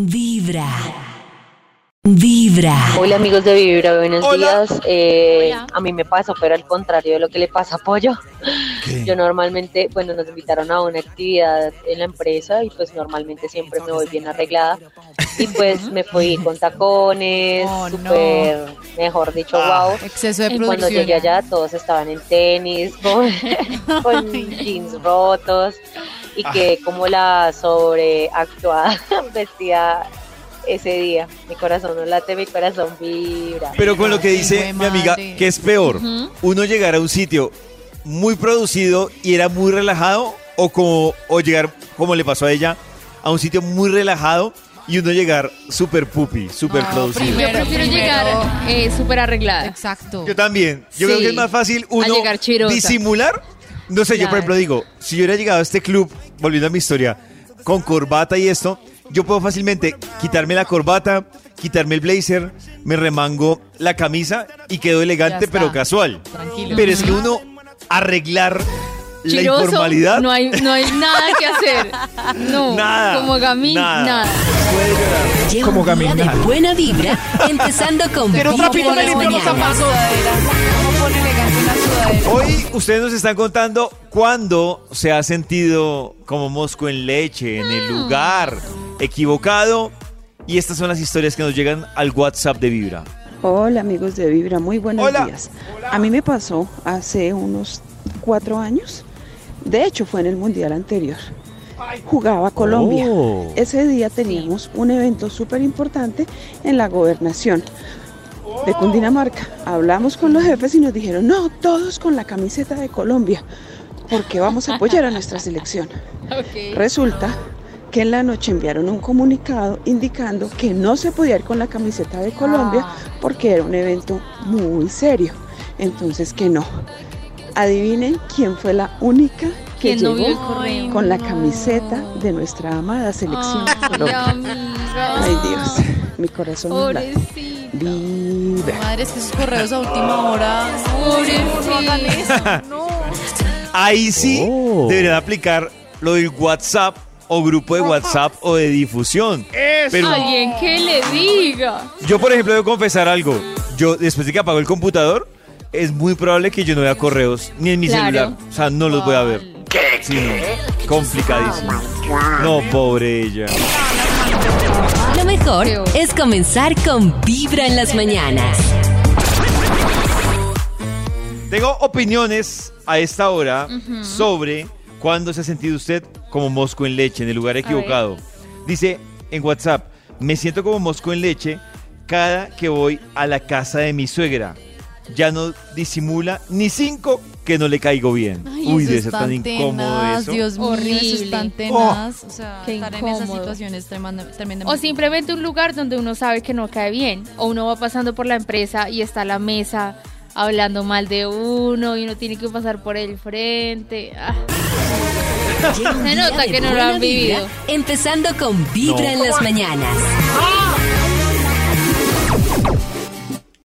Vibra. Vibra. Hola amigos de Vibra, buenos Hola. días. Eh, Hola. A mí me pasó, pero al contrario de lo que le pasa a Pollo. ¿Qué? Yo normalmente, bueno, nos invitaron a una actividad en la empresa y pues normalmente siempre me voy bien arreglada. Y pues me fui con tacones, Oh, no. súper, mejor dicho, Ah. wow. Exceso de Y cuando producción. llegué allá todos estaban en tenis, con, con jeans rotos y Ah. que como la sobreactuada vestida ese día. Mi corazón no late, mi corazón vibra. Pero con lo que dice mi amiga, que es peor, uno llegar a un sitio muy producido y era muy relajado o como o llegar como le pasó a ella a un sitio muy relajado y uno llegar súper pupi, súper No, producido. Yo Primero, prefiero primero. llegar eh, súper arreglada. Exacto. Yo también. Yo Sí. creo que es más fácil uno disimular. No sé, yo por ejemplo digo, si yo hubiera llegado a este club, volviendo a mi historia, con corbata y esto, yo puedo fácilmente quitarme la corbata, quitarme el blazer, me remango la camisa y quedo elegante pero casual. Tranquilo. Pero es que uno arreglar la Chiroso, informalidad No hay, no hay nada que hacer. No. Nada, Como gamín, nada. nada. puede llorar. Lleva Como un de caminar. buena vibra, empezando con Pero Vibra trapito las limpió los mañanas. Hoy ustedes nos están contando cuándo se ha sentido como mosco en leche, en el lugar equivocado. Y estas son las historias que nos llegan al WhatsApp de Vibra. Hola amigos de Vibra, muy buenos Hola. días. A mí me pasó hace unos cuatro años, de hecho fue en el Mundial anterior. Jugaba Colombia. Oh. Ese día teníamos un evento súper importante en la gobernación de Cundinamarca. Hablamos con los jefes y nos dijeron, no, todos con la camiseta de Colombia, porque vamos a apoyar a nuestra selección. Resulta que en la noche enviaron un comunicado indicando que no se podía ir con la camiseta de Colombia Ah. porque era un evento muy serio. Entonces que no. Adivinen quién fue la única que ¿Quién no vio el llegó con la camiseta de nuestra amada selección Ay, Colombia. Ay Dios, mi corazón Madre, es que esos correos a última hora. No, no hagan eso. No. Ahí sí Oh. deberían aplicar lo del WhatsApp o grupo de WhatsApp o de difusión. Pero Alguien que le diga. yo, por ejemplo, debo confesar algo. Yo, después de que apago el computador, es muy probable que yo no vea correos ni en mi Claro. celular. O sea, no los voy a ver. Sí, no. Complicadísimo. No, pobre ella. Lo mejor es comenzar con Vibra en las mañanas. Tengo opiniones a esta hora sobre cuándo se ha sentido usted como mosco en leche en el lugar equivocado. Dice en WhatsApp, me siento como mosco en leche cada que voy a la casa de mi suegra. Ya no disimula ni cinco que no le caigo bien. Ay, Uy, eso debe es ser tan incómodo eso. Dios mío, eso es Horrible. tan tenaz. O sea, Qué estar en esas incómodo. situaciones tremenda- O tremendamente. simplemente un lugar donde uno sabe que no cae bien. O uno va pasando por la empresa y está la mesa hablando mal de uno y uno tiene que pasar por el frente. Ah. Se nota que no lo han vivido. vibra, Empezando con Vibra No. en las mañanas.